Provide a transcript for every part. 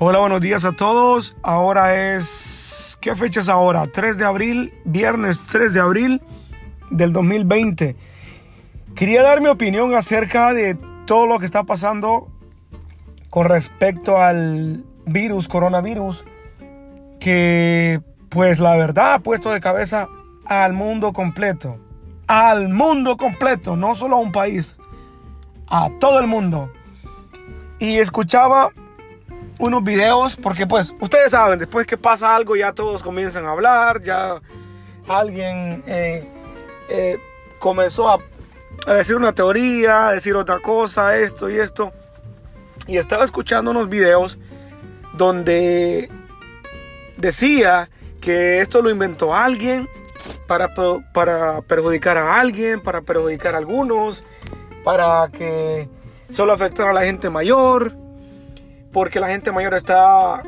Hola, buenos días a todos. Ahora es... ¿Qué fecha es ahora? 3 de abril, viernes 3 de abril del 2020. Quería dar mi opinión acerca de todo lo que está pasando con respecto al virus, coronavirus, que pues la verdad ha puesto de cabeza al mundo completo. Al mundo completo, no solo a un país, a todo el mundo. Y escuchaba unos videos, porque pues ustedes saben, después que pasa algo ya todos comienzan a hablar, ya alguien eh, eh, comenzó a, decir una teoría, a decir otra cosa, esto y esto. Y estaba escuchando unos videos donde decía que esto lo inventó alguien para, para perjudicar a alguien, para perjudicar a algunos, para que solo afectara a la gente mayor porque la gente mayor está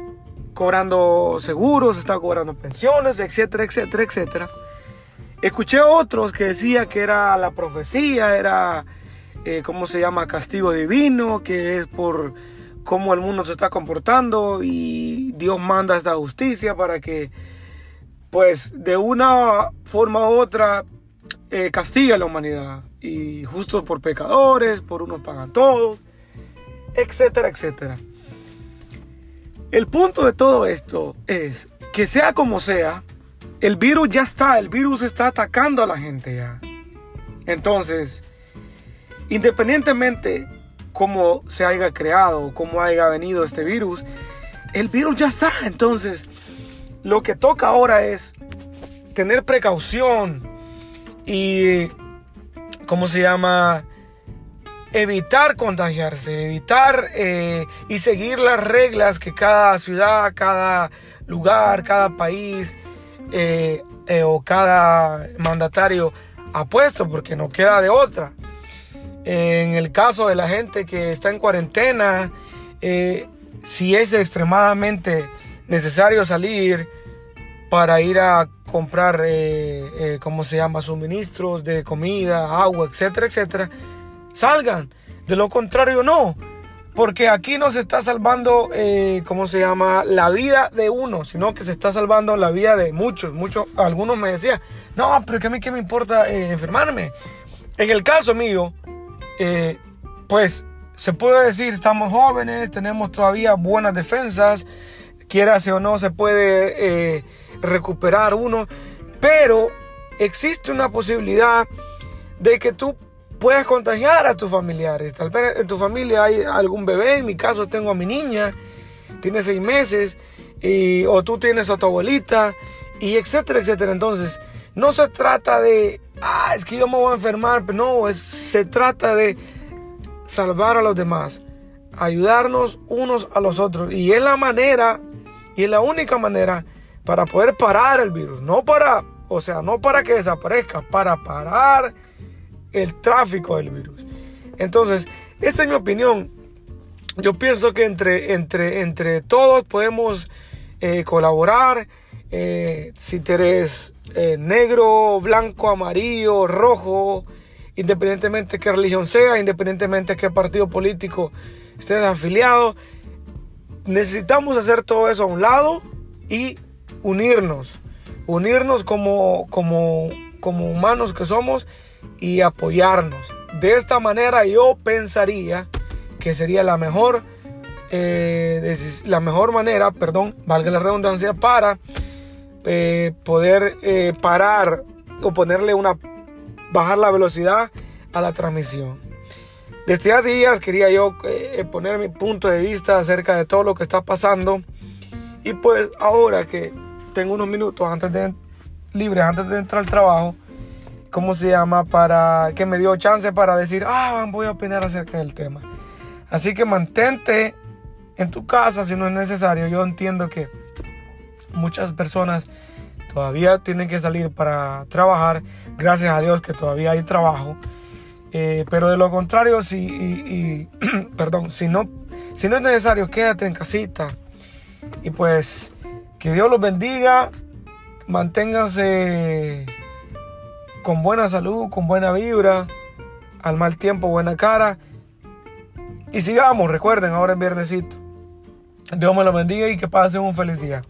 cobrando seguros, está cobrando pensiones, etcétera, etcétera, etcétera. Escuché otros que decía que era la profecía, era, eh, ¿cómo se llama? Castigo divino, que es por cómo el mundo se está comportando y Dios manda esta justicia para que, pues, de una forma u otra, eh, castigue a la humanidad. Y justo por pecadores, por unos pagan todos, etcétera, etcétera. El punto de todo esto es que sea como sea, el virus ya está, el virus está atacando a la gente ya. Entonces, independientemente cómo se haya creado, cómo haya venido este virus, el virus ya está. Entonces, lo que toca ahora es tener precaución y, ¿cómo se llama? Evitar contagiarse, evitar eh, y seguir las reglas que cada ciudad, cada lugar, cada país eh, eh, o cada mandatario ha puesto, porque no queda de otra. En el caso de la gente que está en cuarentena, si es extremadamente necesario salir para ir a comprar, ¿cómo se llama?, suministros de comida, agua, etcétera, etcétera, salgan. De lo contrario, no. Porque aquí no se está salvando, eh, ¿cómo se llama? La vida de uno, sino que se está salvando la vida de muchos. Muchos, algunos me decían, no, pero que a mí qué me importa eh, enfermarme. En el caso mío, eh, pues se puede decir, estamos jóvenes, tenemos todavía buenas defensas, quiera o no, se puede recuperar uno, pero existe una posibilidad de que tú puedes contagiar a tus familiares. Tal vez en tu familia hay algún bebé, en mi caso tengo a mi niña, tiene seis meses, y, o tú tienes a tu abuelita, y etcétera, etcétera. Entonces, no se trata de, ah, es que yo me voy a enfermar, no, es, se trata de salvar a los demás, ayudarnos unos a los otros. Y es la manera, y es la única manera para poder parar el virus, no para, o sea, no para que desaparezca, para parar el tráfico del virus. Entonces, esta es mi opinión. Yo pienso que entre, entre, entre todos podemos eh, colaborar. Eh, si eres eh, negro, blanco, amarillo, rojo, independientemente de qué religión sea, independientemente de qué partido político estés afiliado, necesitamos hacer todo eso a un lado y unirnos. Unirnos como, como, como humanos que somos y apoyarnos. De esta manera yo pensaría que sería la mejor, eh, la mejor manera, perdón, valga la redundancia, para eh, poder eh, parar o ponerle una, bajar la velocidad a la transmisión. Desde hace días quería yo poner mi punto de vista acerca de todo lo que está pasando y pues ahora que tengo unos minutos antes de libres antes de entrar al trabajo, ¿cómo se llama? Para que me dio chance para decir, ah, voy a opinar acerca del tema. Así que mantente en tu casa si no es necesario. Yo entiendo que muchas personas todavía tienen que salir para trabajar. Gracias a Dios que todavía hay trabajo. Eh, pero de lo contrario, si, perdón, si no, si no es necesario, quédate en casita. Y pues que Dios los bendiga. Manténganse con buena salud, con buena vibra, al mal tiempo, buena cara. Y sigamos, recuerden, ahora es viernesito. Dios me lo bendiga y que pase un feliz día.